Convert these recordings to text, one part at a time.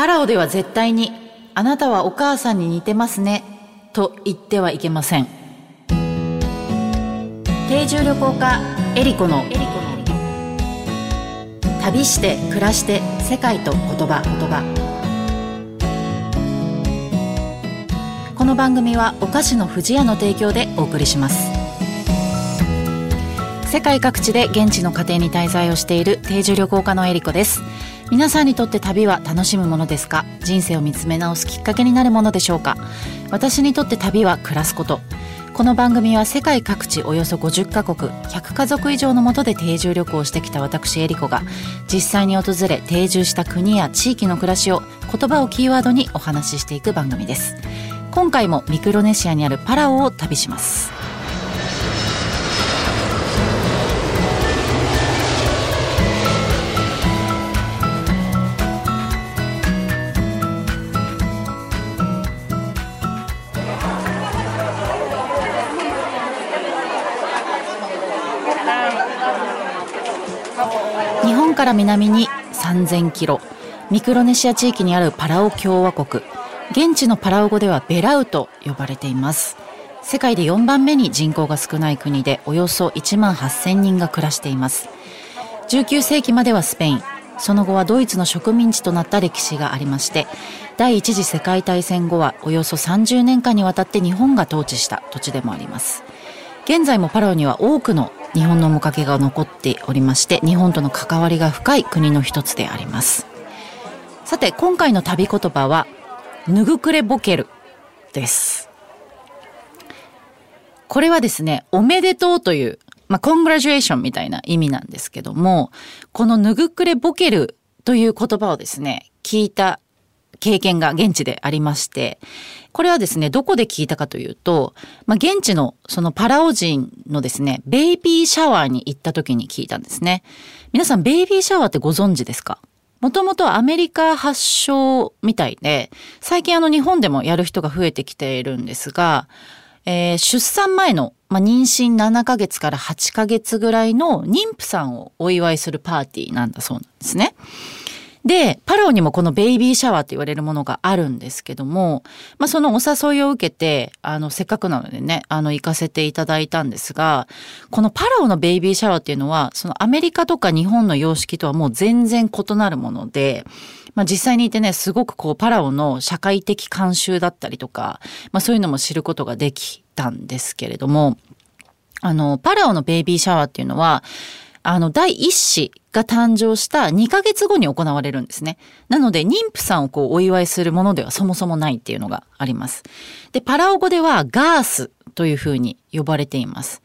パラオでは絶対に、あなたはお母さんに似てますね、と言ってはいけません。定住旅行家、エリコの、旅して暮らして世界と言葉、言葉。この番組はお菓子の不二家の提供でお送りします。世界各地で現地の家庭に滞在をしている定住旅行家のエリコです。皆さんにとって旅は楽しむものですか？人生を見つめ直すきっかけになるものでしょうか？私にとって旅は暮らすこと。この番組は世界各地およそ50カ国100家族以上のもとで定住旅行をしてきた私エリコが実際に訪れ定住した国や地域の暮らしを言葉をキーワードにお話ししていく番組です。今回もミクロネシアにあるパラオを旅します。日本から南に3000キロ。ミクロネシア地域にあるパラオ共和国。現地のパラオ語ではベラウと呼ばれています。世界で4番目に人口が少ない国でおよそ1万8000人が暮らしています。19世紀まではスペイン。その後はドイツの植民地となった歴史がありまして第一次世界大戦後はおよそ30年間にわたって日本が統治した土地でもあります。現在もパラオには多くの日本の面影が残っておりまして日本との関わりが深い国の一つであります。さて今回の旅言葉はぬぐくれボケるです。これはですねおめでとうというまあ、コングラジュエーションみたいな意味なんですけども、このぬぐくれボケるという言葉をですね、聞いた経験が現地でありまして、これはですね、どこで聞いたかというと、まあ、現地のそのパラオ人のですね、ベイビーシャワーに行った時に聞いたんですね。皆さん、ベイビーシャワーってご存知ですか？もともとアメリカ発祥みたいで、最近あの日本でもやる人が増えてきているんですが、えー、出産前の、まあ、妊娠7ヶ月から8ヶ月ぐらいの妊婦さんをお祝いするパーティーなんだそうなんですね。で、パラオにもこのベイビーシャワーって言われるものがあるんですけども、まあそのお誘いを受けて、あの、せっかくなのでね、あの、行かせていただいたんですが、このパラオのベイビーシャワーっていうのは、そのアメリカとか日本の様式とはもう全然異なるもので、まあ実際にいてね、すごくこうパラオの社会的慣習だったりとか、まあそういうのも知ることができたんですけれども、あの、パラオのベイビーシャワーっていうのは、あの、第一子が誕生した2ヶ月後に行われるんですね。なので、妊婦さんをこうお祝いするものではそもそもないっていうのがあります。で、パラオ語ではガースというふうに呼ばれています。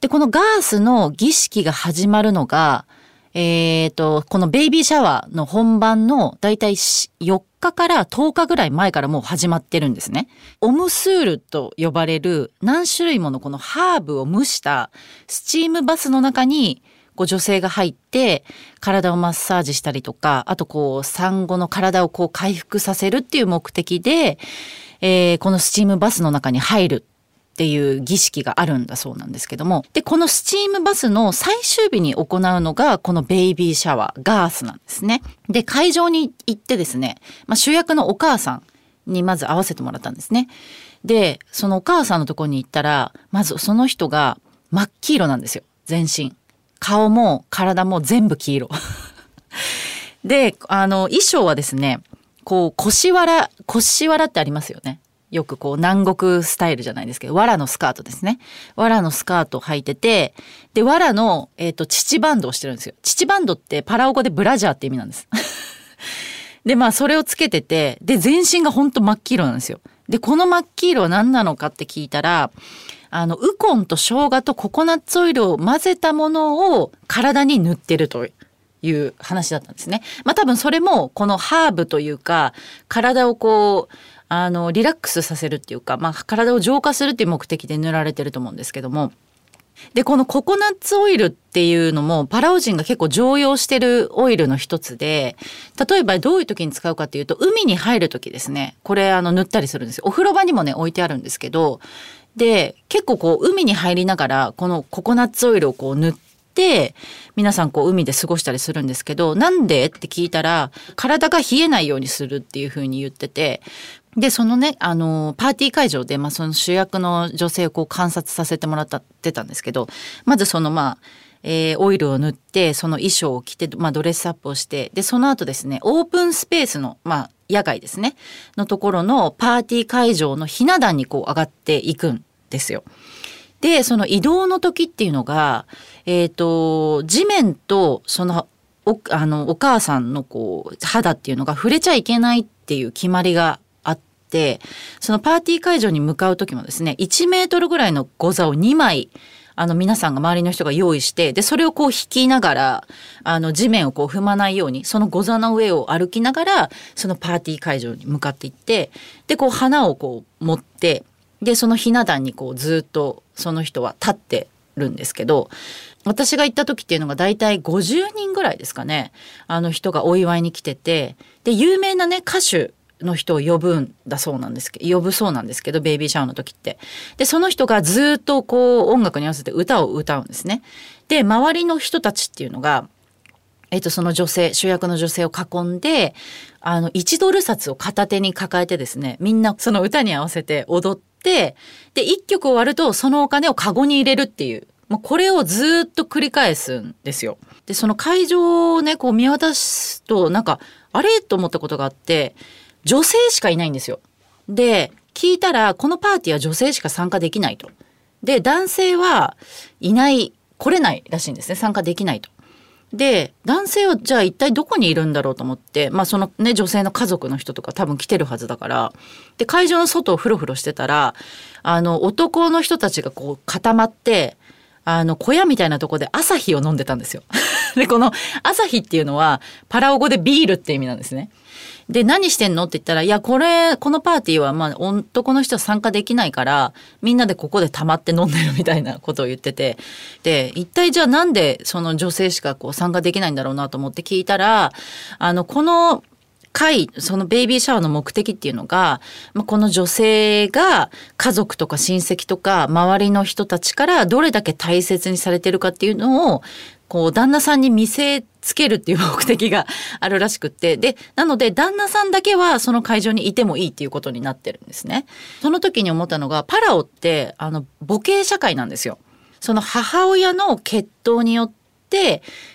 で、このガースの儀式が始まるのが、えっ、ー、と、このベイビーシャワーの本番のだいたい4日から10日ぐらい前からもう始まってるんですね。オムスールと呼ばれる何種類ものこのハーブを蒸したスチームバスの中にこう女性が入って体をマッサージしたりとかあとこう産後の体をこう回復させるっていう目的で、えー、このスチームバスの中に入るっていう儀式があるんだそうなんですけどもでこのスチームバスの最終日に行うのがこのベイビーシャワーガースなんですね。で会場に行ってですね、まあ、主役のお母さんにまず会わせてもらったんですね。でそのお母さんのとこに行ったらまずその人が真っ黄色なんですよ全身。顔も体も全部黄色。で、あの、衣装はですね、こう、腰わら、腰わらってありますよね。よくこう南国スタイルじゃないですけど、藁のスカートですね。藁のスカートを履いてて、で、藁の、えっ、ー、と、乳バンドをしてるんですよ。乳バンドってパラオ語でブラジャーって意味なんです。で、まあ、それをつけてて、で、全身がほんと真っ黄色なんですよ。で、この真っ黄色は何なのかって聞いたら、あの、ウコンと生姜とココナッツオイルを混ぜたものを体に塗ってるという話だったんですね。まあ多分それもこのハーブというか、体をこう、あの、リラックスさせるっていうか、まあ体を浄化するっていう目的で塗られてると思うんですけども、で、このココナッツオイルっていうのもパラオ人が結構常用してるオイルの一つで、例えばどういう時に使うかっていうと、海に入る時ですね、これあの塗ったりするんですよ。お風呂場にもね、置いてあるんですけど、で結構こう海に入りながらこのココナッツオイルをこう塗って皆さんこう海で過ごしたりするんですけどなんで？って聞いたら体が冷えないようにするっていうふうに言っててでそのねあのパーティー会場で、まあ、その主役の女性をこう観察させてもらってたんですけどまずそのまあえー、オイルを塗ってその衣装を着て、まあ、ドレスアップをしてでその後ですねオープンスペースの、まあ、野外ですねのところのパーティー会場のひな壇にこう上がっていくんですよ。でその移動の時っていうのが、えーと、地面とそのおあのお母さんのこう肌っていうのが触れちゃいけないっていう決まりがあってそのパーティー会場に向かう時もですね1メートルぐらいのゴザを2枚あの皆さんが周りの人が用意してでそれをこう引きながらあの地面をこう踏まないようにそのゴザの上を歩きながらそのパーティー会場に向かっていってでこう花をこう持ってでそのひな壇にこうずっとその人は立ってるんですけど私が行った時っていうのが大体50人ぐらいですかねあの人がお祝いに来ててで有名なね歌手の人を呼ぶんだそうなんですけど呼ぶそうなんですけどベイビーシャワーの時って。でその人がずっとこう音楽に合わせて歌を歌うんですね。で周りの人たちっていうのがえっと、その女性主役の女性を囲んであの1ドル札を片手に抱えてですねみんなその歌に合わせて踊ってで1曲終わるとそのお金をカゴに入れるっていうもうこれをずっと繰り返すんですよ。でその会場をねこう見渡すとなんかあれ？と思ったことがあって女性しかいないんですよ。で、聞いたら、このパーティーは女性しか参加できないと。で、男性はいない、来れないらしいんですね。参加できないと。で、男性はじゃあ一体どこにいるんだろうと思って、まあそのね、女性の家族の人とか多分来てるはずだから、で、会場の外をふろふろしてたら、あの、男の人たちがこう固まって、あの、小屋みたいなとこで朝日を飲んでたんですよ。で、この朝日っていうのは、パラオ語でビールって意味なんですね。で、何してんのって言ったら、いや、これ、このパーティーは、まあ、男の人は参加できないから、みんなでここで溜まって飲んでるみたいなことを言ってて、で、一体じゃあなんでその女性しかこう参加できないんだろうなと思って聞いたら、あの、この、会そのベイビーシャワーの目的っていうのが、まあ、この女性が家族とか親戚とか周りの人たちからどれだけ大切にされてるかっていうのをこう旦那さんに見せつけるっていう目的があるらしくってでなので旦那さんだけはその会場にいてもいいっていうことになってるんですね。その時に思ったのがパラオってあの母系社会なんですよ。その母親の血統によって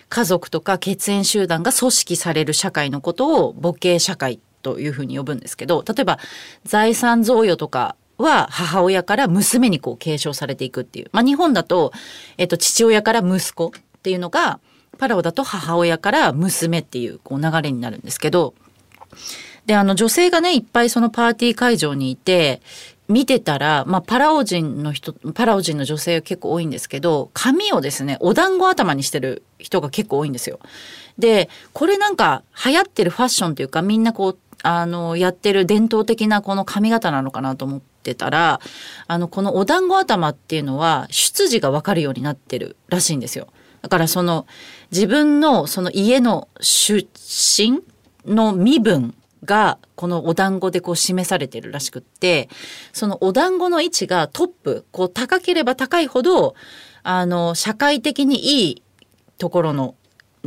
家族とか血縁集団が組織される社会のことを母系社会というふうに呼ぶんですけど例えば財産贈与とかは母親から娘にこう継承されていくっていう。まあ、日本だと、えっと、父親から息子っていうのがパラオだと母親から娘っていうこう流れになるんですけどであの女性がねいっぱいそのパーティー会場にいて見てたら、まあ、パラオ人の人パラオ人の女性結構多いんですけど髪をですねお団子頭にしてる人が結構多いんですよ。でこれなんか流行ってるファッションというかみんなこうあのやってる伝統的なこの髪型なのかなと思ってたらあのこのお団子頭っていうのは出自が分かるようになってるらしいんですよ。だからその自分のその家の出身の身分がこのお団子でこう示されてるらしくってそのお団子の位置がトップこう高ければ高いほどあの社会的にいいところの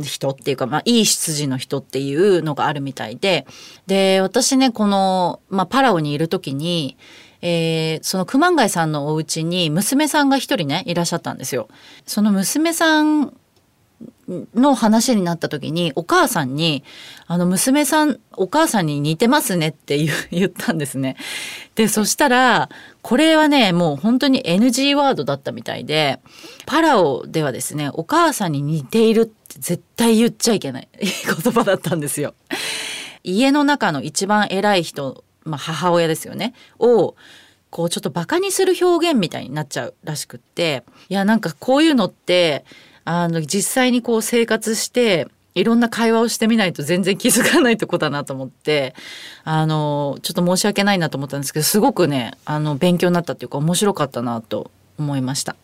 人っていうか、まあ、いい出自の人っていうのがあるみたいでで私ねこの、まあ、パラオにいる時にえー、その熊谷さんのお家に娘さんが一人ねいらっしゃったんですよ。その娘さんの話になった時にお母さんに「あの娘さんお母さんに似てますね」って 言ったんですね。でそしたらこれはねもう本当に NG ワードだったみたいでパラオではですねお母さんに似ているって絶対言っちゃいけない 言葉だったんですよ。家の中の一番偉い人まあ、母親ですよねをこうちょっとバカにする表現みたいになっちゃうらしくっていやなんかこういうのってあの実際にこう生活していろんな会話をしてみないと全然気づかないとこだなと思ってあのちょっと申し訳ないなと思ったんですけどすごくねあの勉強になったっていうか面白かったなと思いました。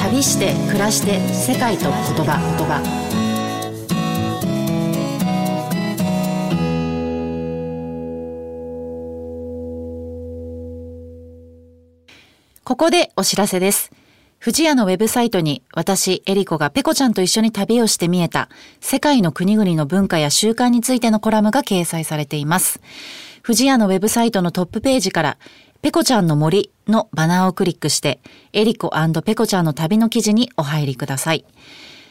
旅して暮らして世界と言葉言葉ここでお知らせです。富士屋のウェブサイトに私、エリコがペコちゃんと一緒に旅をして見えた世界の国々の文化や習慣についてのコラムが掲載されています。富士屋のウェブサイトのトップページからペコちゃんの森のバナーをクリックして、エリコペコちゃんの旅の記事にお入りください。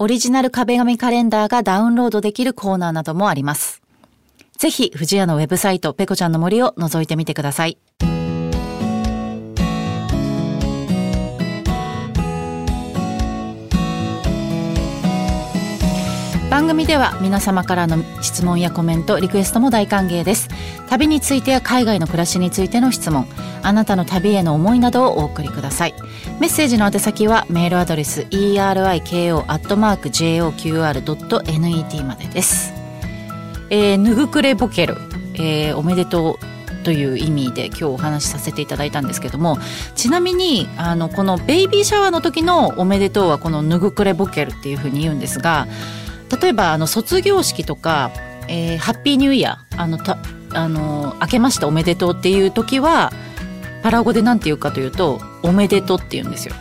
オリジナル壁紙カレンダーがダウンロードできるコーナーなどもあります。ぜひ、藤屋のウェブサイト、ペコちゃんの森を覗いてみてください。番組では皆様からの質問やコメントリクエストも大歓迎です。旅についてや海外の暮らしについての質問あなたの旅への思いなどをお送りください。メッセージの宛先はメールアドレス eriko.joqr.net までです。えー、ぬぐくれボケる、えー、おめでとうという意味で今日お話しさせていただいたんですけどもちなみにあのこのベイビーシャワーの時のおめでとうはこのぬぐくれボケるっていうふうに言うんですが例えばあの卒業式とか、えー、ハッピーニューイヤーあのたあの明けましておめでとうっていう時はパラ語で何て言うかというとおめでとうって言うんですよ。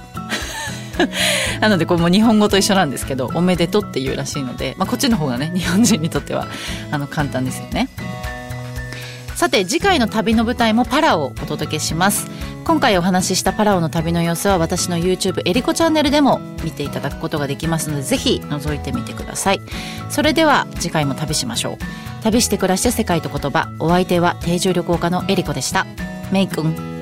なのでこれも日本語と一緒なんですけどおめでとうっていうらしいので、まあ、こっちの方がね日本人にとってはあの簡単ですよね。さて次回の旅の舞台もパラをお届けします今回お話ししたパラオの旅の様子は私の YouTube エリコチャンネルでも見ていただくことができますのでぜひ覗いてみてください。それでは次回も旅しましょう。旅して暮らして世界と言葉お相手は定住旅行家のエリコでした。メイ君。